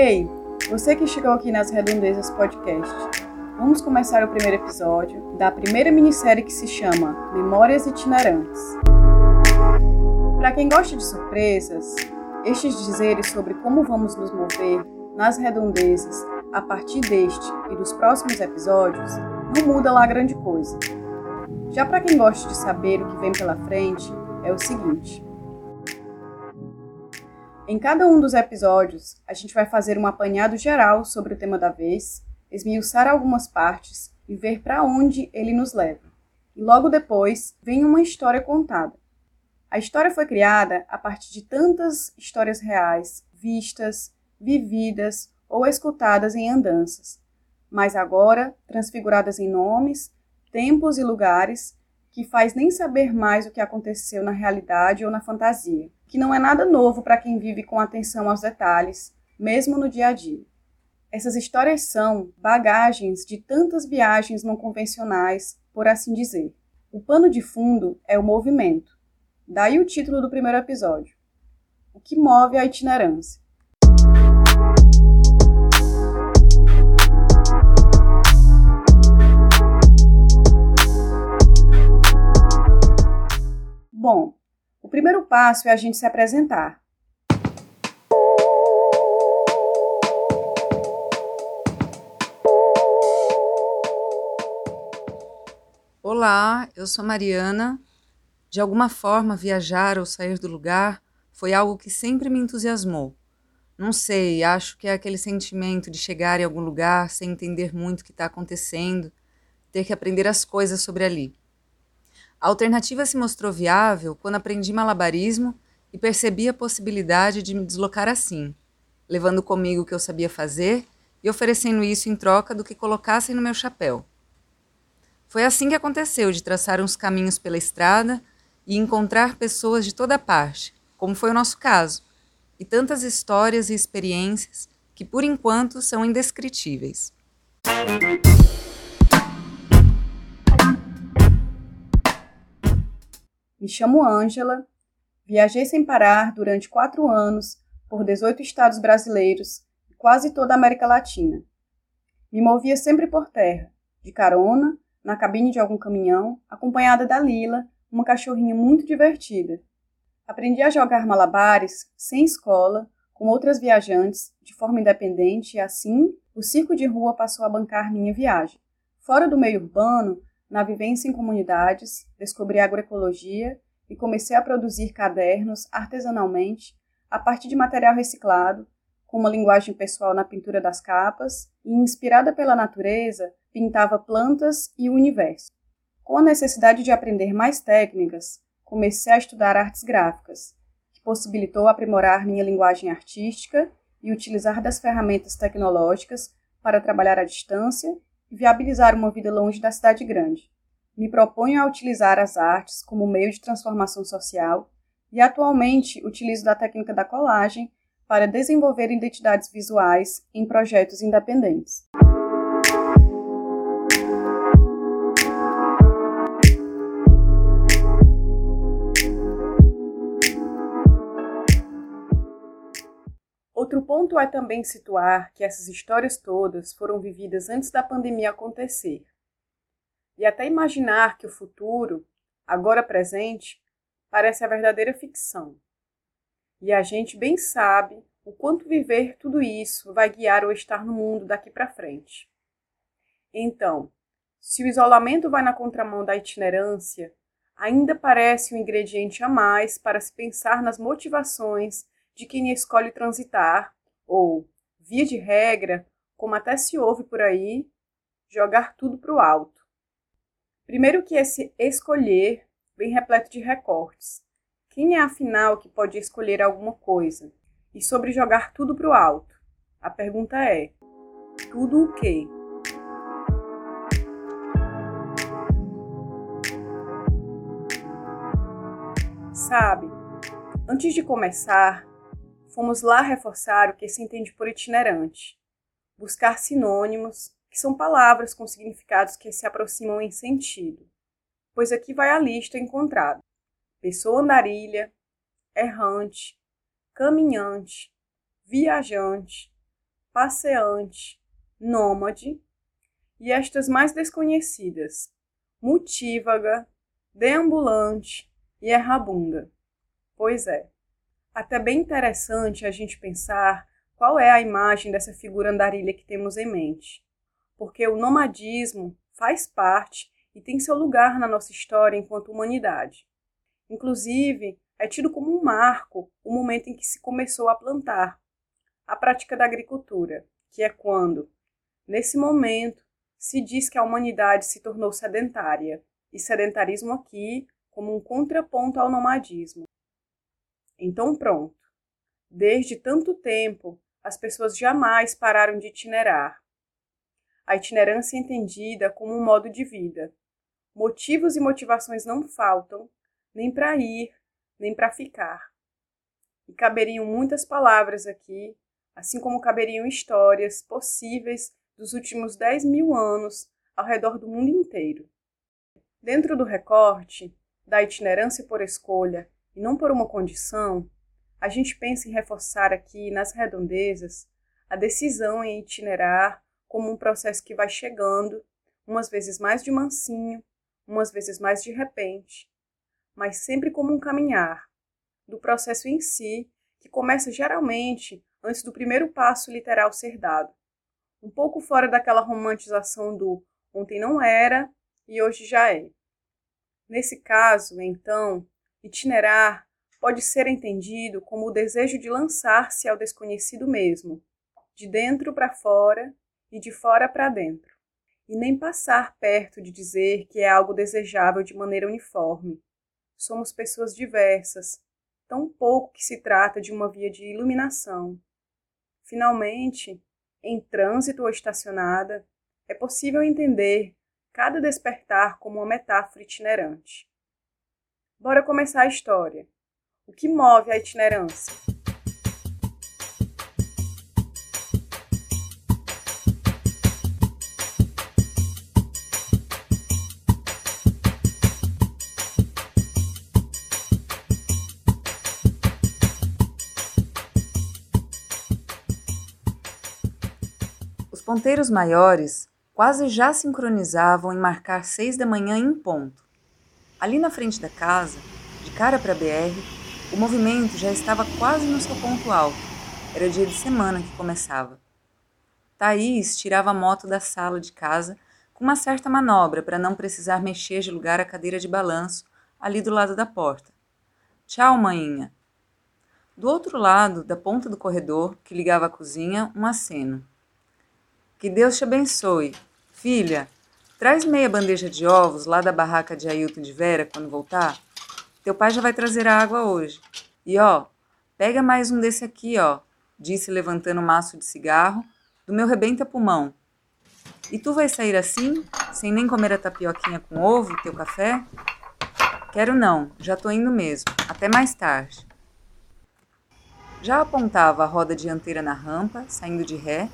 Ei, você que chegou aqui nas Redondezas Podcast. Vamos começar o primeiro episódio da primeira minissérie que se chama Memórias Itinerantes. Para quem gosta de surpresas, estes dizeres sobre como vamos nos mover nas redondezas a partir deste e dos próximos episódios não muda lá grande coisa. Já para quem gosta de saber o que vem pela frente, é o seguinte: em cada um dos episódios, a gente vai fazer um apanhado geral sobre o tema da vez, esmiuçar algumas partes e ver para onde ele nos leva. E logo depois vem uma história contada. A história foi criada a partir de tantas histórias reais, vistas, vividas ou escutadas em andanças, mas agora transfiguradas em nomes, tempos e lugares que faz nem saber mais o que aconteceu na realidade ou na fantasia que não é nada novo para quem vive com atenção aos detalhes, mesmo no dia a dia. Essas histórias são bagagens de tantas viagens não convencionais, por assim dizer. O pano de fundo é o movimento. Daí o título do primeiro episódio. O que move a itinerância. Primeiro passo é a gente se apresentar. Olá, eu sou Mariana. De alguma forma, viajar ou sair do lugar foi algo que sempre me entusiasmou. Não sei, acho que é aquele sentimento de chegar em algum lugar sem entender muito o que está acontecendo, ter que aprender as coisas sobre ali. A alternativa se mostrou viável quando aprendi malabarismo e percebi a possibilidade de me deslocar assim, levando comigo o que eu sabia fazer e oferecendo isso em troca do que colocassem no meu chapéu. Foi assim que aconteceu de traçar uns caminhos pela estrada e encontrar pessoas de toda parte, como foi o nosso caso, e tantas histórias e experiências que por enquanto são indescritíveis. Me chamo Ângela, viajei sem parar durante quatro anos por 18 estados brasileiros e quase toda a América Latina. Me movia sempre por terra, de carona, na cabine de algum caminhão, acompanhada da Lila, uma cachorrinha muito divertida. Aprendi a jogar malabares, sem escola, com outras viajantes, de forma independente e assim o circo de rua passou a bancar minha viagem. Fora do meio urbano, na vivência em comunidades, descobri agroecologia e comecei a produzir cadernos artesanalmente a partir de material reciclado, com uma linguagem pessoal na pintura das capas e, inspirada pela natureza, pintava plantas e o universo. Com a necessidade de aprender mais técnicas, comecei a estudar artes gráficas, que possibilitou aprimorar minha linguagem artística e utilizar das ferramentas tecnológicas para trabalhar à distância viabilizar uma vida longe da cidade grande. Me proponho a utilizar as artes como meio de transformação social e atualmente utilizo da técnica da colagem para desenvolver identidades visuais em projetos independentes. Outro ponto é também situar que essas histórias todas foram vividas antes da pandemia acontecer. E até imaginar que o futuro, agora presente, parece a verdadeira ficção. E a gente bem sabe o quanto viver tudo isso vai guiar o estar no mundo daqui para frente. Então, se o isolamento vai na contramão da itinerância, ainda parece um ingrediente a mais para se pensar nas motivações de quem escolhe transitar, ou, via de regra, como até se ouve por aí, jogar tudo para o alto. Primeiro que esse escolher vem repleto de recortes. Quem é afinal que pode escolher alguma coisa? E sobre jogar tudo para o alto? A pergunta é: tudo o quê? Sabe, antes de começar, fomos lá reforçar o que se entende por itinerante, buscar sinônimos, que são palavras com significados que se aproximam em sentido, pois aqui vai a lista encontrada: pessoa andarilha, errante, caminhante, viajante, passeante, nômade, e estas mais desconhecidas, multívaga, deambulante e errabunda. Pois é, até bem interessante a gente pensar qual é a imagem dessa figura andarilha que temos em mente, porque o nomadismo faz parte e tem seu lugar na nossa história enquanto humanidade. Inclusive, é tido como um marco o momento em que se começou a plantar, a prática da agricultura, que é quando, nesse momento, se diz que a humanidade se tornou sedentária, e sedentarismo aqui como um contraponto ao nomadismo. Então, pronto. Desde tanto tempo, as pessoas jamais pararam de itinerar. A itinerância é entendida como um modo de vida. Motivos e motivações não faltam, nem para ir, nem para ficar. E caberiam muitas palavras aqui, assim como caberiam histórias possíveis dos últimos 10 mil anos ao redor do mundo inteiro. Dentro do recorte da itinerância por escolha e não por uma condição, a gente pensa em reforçar aqui nas redondezas a decisão em itinerar como um processo que vai chegando, umas vezes mais de mansinho, umas vezes mais de repente, mas sempre como um caminhar, do processo em si, que começa geralmente antes do primeiro passo literal ser dado um pouco fora daquela romantização do ontem não era e hoje já é. Nesse caso, então, itinerar pode ser entendido como o desejo de lançar-se ao desconhecido mesmo, de dentro para fora e de fora para dentro, e nem passar perto de dizer que é algo desejável de maneira uniforme. Somos pessoas diversas, tão pouco que se trata de uma via de iluminação. Finalmente, em trânsito ou estacionada, é possível entender cada despertar como uma metáfora itinerante. Bora começar a história. O que move a itinerância? ponteiros maiores quase já sincronizavam em marcar seis da manhã em ponto. Ali na frente da casa, de cara para a BR, o movimento já estava quase no seu ponto alto. Era dia de semana que começava. Thaís tirava a moto da sala de casa com uma certa manobra para não precisar mexer de lugar a cadeira de balanço ali do lado da porta. Tchau, maninha. Do outro lado, da ponta do corredor que ligava à cozinha, um aceno. Que Deus te abençoe. Filha, traz meia bandeja de ovos lá da barraca de Ailton de Vera quando voltar. Teu pai já vai trazer a água hoje. E ó, pega mais um desse aqui, ó, disse levantando um maço de cigarro do meu rebenta pulmão. E tu vai sair assim, sem nem comer a tapioquinha com ovo, teu café? Quero não, já tô indo mesmo. Até mais tarde. Já apontava a roda dianteira na rampa, saindo de ré,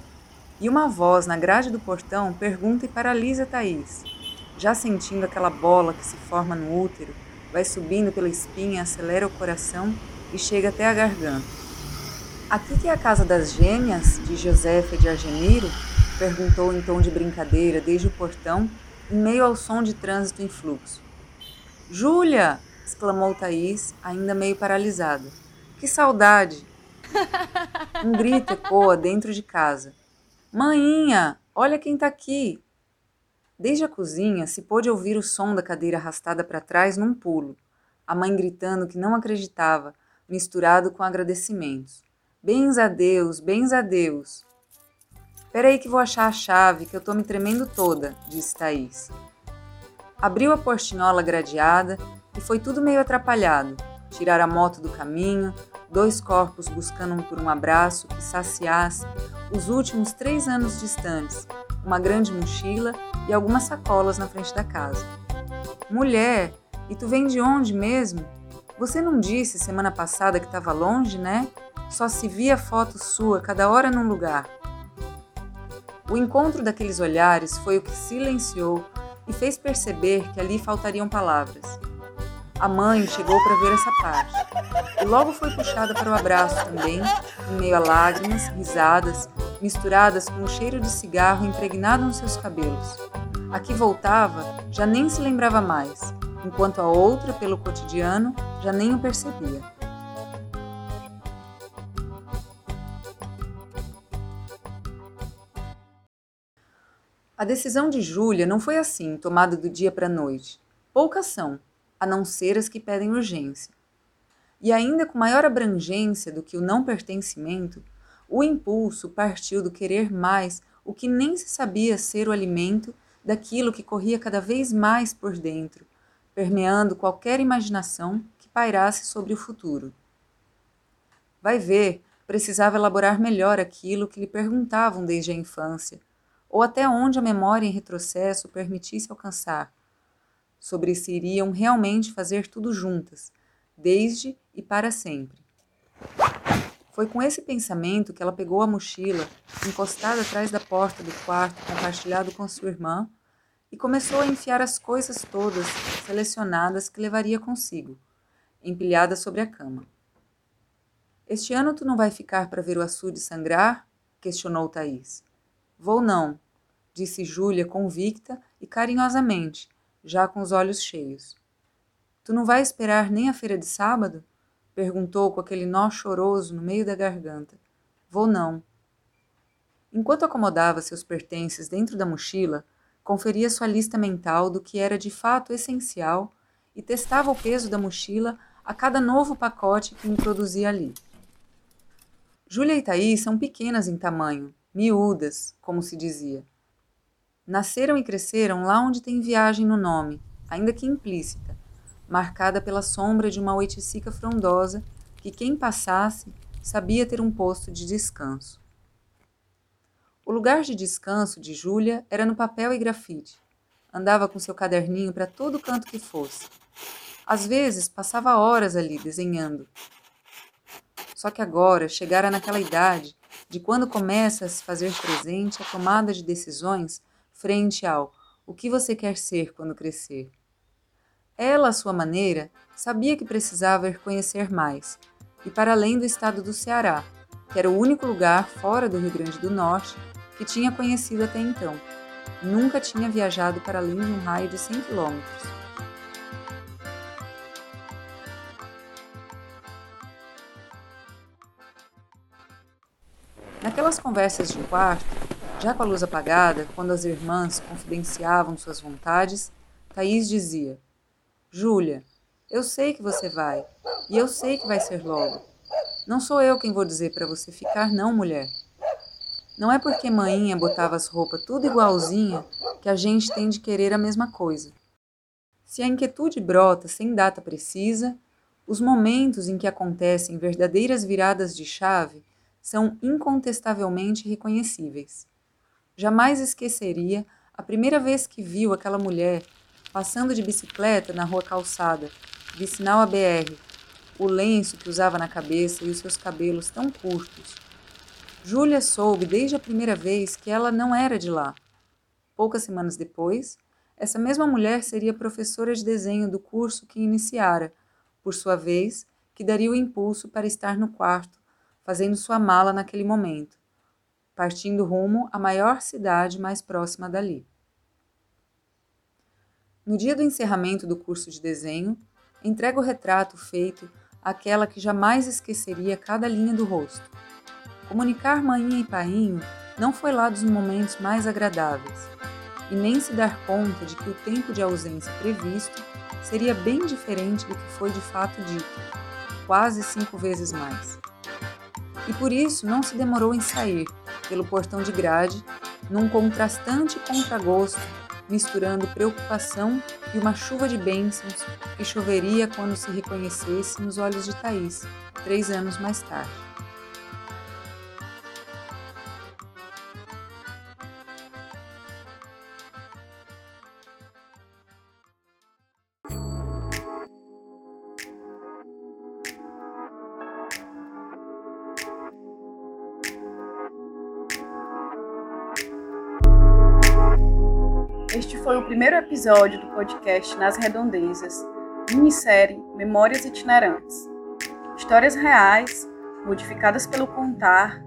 e uma voz na grade do portão pergunta e paralisa Thaís. Já sentindo aquela bola que se forma no útero, vai subindo pela espinha, acelera o coração e chega até a garganta. Aqui que é a casa das gêmeas, de Josefa de Argemiro? Perguntou em tom de brincadeira desde o portão, em meio ao som de trânsito em fluxo. Júlia! exclamou Thaís, ainda meio paralisada. Que saudade! Um grito ecoa dentro de casa. Mainha, olha quem está aqui! Desde a cozinha se pôde ouvir o som da cadeira arrastada para trás num pulo, a mãe gritando que não acreditava, misturado com agradecimentos. Bens a Deus, bens a Deus. Peraí que vou achar a chave, que eu tô me tremendo toda, disse Thaís. Abriu a portinhola gradeada e foi tudo meio atrapalhado. Tirar a moto do caminho, dois corpos buscando por um abraço que saciasse os últimos três anos distantes, uma grande mochila e algumas sacolas na frente da casa. Mulher, e tu vem de onde mesmo? Você não disse semana passada que estava longe, né? Só se via foto sua cada hora num lugar. O encontro daqueles olhares foi o que silenciou e fez perceber que ali faltariam palavras. A mãe chegou para ver essa parte e logo foi puxada para o abraço também, em meio a lágrimas, risadas misturadas com o cheiro de cigarro impregnado nos seus cabelos. A que voltava já nem se lembrava mais, enquanto a outra, pelo cotidiano, já nem o percebia. A decisão de Júlia não foi assim, tomada do dia para a noite. Poucas são, a não ser as que pedem urgência. E ainda com maior abrangência do que o não pertencimento, o impulso partiu do querer mais o que nem se sabia ser o alimento daquilo que corria cada vez mais por dentro, permeando qualquer imaginação que pairasse sobre o futuro. Vai ver, precisava elaborar melhor aquilo que lhe perguntavam desde a infância, ou até onde a memória em retrocesso permitisse alcançar, sobre se iriam realmente fazer tudo juntas, desde e para sempre. Foi com esse pensamento que ela pegou a mochila, encostada atrás da porta do quarto compartilhado com sua irmã, e começou a enfiar as coisas todas selecionadas que levaria consigo, empilhadas sobre a cama. Este ano tu não vai ficar para ver o açude sangrar? questionou Thaís. Vou não, disse Júlia convicta e carinhosamente, já com os olhos cheios. Tu não vai esperar nem a feira de sábado? Perguntou com aquele nó choroso no meio da garganta. Vou não. Enquanto acomodava seus pertences dentro da mochila, conferia sua lista mental do que era de fato essencial e testava o peso da mochila a cada novo pacote que introduzia ali. Júlia e Thaís são pequenas em tamanho, miúdas, como se dizia. Nasceram e cresceram lá onde tem viagem no nome, ainda que implícita, marcada pela sombra de uma oiticica frondosa que quem passasse sabia ter um posto de descanso. O lugar de descanso de Júlia era no papel e grafite. Andava com seu caderninho para todo canto que fosse. Às vezes passava horas ali desenhando. Só que agora chegara naquela idade de quando começa a se fazer presente a tomada de decisões frente ao o que você quer ser quando crescer. Ela, à sua maneira, sabia que precisava ir conhecer mais, e para além do estado do Ceará, que era o único lugar fora do Rio Grande do Norte que tinha conhecido até então. Nunca tinha viajado para além de um raio de 100 quilômetros. Naquelas conversas de quarto, já com a luz apagada, quando as irmãs confidenciavam suas vontades, Thaís dizia: Júlia, eu sei que você vai, e eu sei que vai ser logo. Não sou eu quem vou dizer para você ficar, não, mulher. Não é porque maninha botava as roupas tudo igualzinha que a gente tem de querer a mesma coisa. Se a inquietude brota sem data precisa, os momentos em que acontecem verdadeiras viradas de chave são incontestavelmente reconhecíveis. Jamais esqueceria a primeira vez que viu aquela mulher passando de bicicleta na rua calçada, vicinal a BR, o lenço que usava na cabeça e os seus cabelos tão curtos. Júlia soube desde a primeira vez que ela não era de lá. Poucas semanas depois, essa mesma mulher seria professora de desenho do curso que iniciara, por sua vez, que daria o impulso para estar no quarto, fazendo sua mala naquele momento, partindo rumo à maior cidade mais próxima dali. No dia do encerramento do curso de desenho, entrega o retrato feito àquela que jamais esqueceria cada linha do rosto. Comunicar manhinha e painho não foi lá dos momentos mais agradáveis, e nem se dar conta de que o tempo de ausência previsto seria bem diferente do que foi de fato dito, quase cinco vezes mais. E por isso não se demorou em sair, pelo portão de grade, num contrastante contragosto misturando preocupação e uma chuva de bênçãos que choveria quando se reconhecesse nos olhos de Thaís, três anos mais tarde. Este foi o primeiro episódio do podcast Nas Redondezas, minissérie Memórias Itinerantes. Histórias reais, modificadas pelo contar,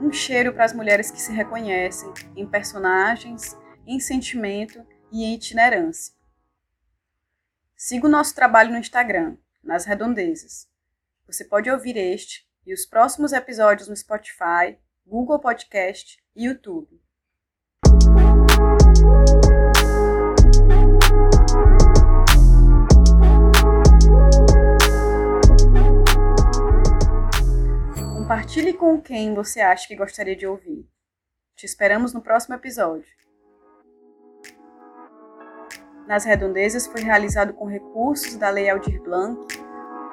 Um cheiro para as mulheres que se reconhecem em personagens, em sentimento e em itinerância. Siga o nosso trabalho no Instagram, nas redondezas. Você pode ouvir este e os próximos episódios no Spotify, Google Podcast e YouTube. Compartilhe com quem você acha que gostaria de ouvir. Te esperamos no próximo episódio. Nas Redondezas foi realizado com recursos da Lei Aldir Blanc,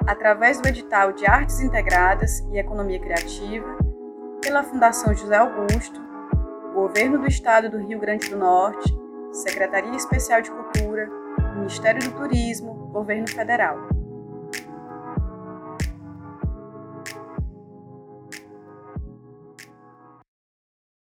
através do edital de Artes Integradas e Economia Criativa, pela Fundação José Augusto, Governo do Estado do Rio Grande do Norte, Secretaria Especial de Cultura, Ministério do Turismo, Governo Federal.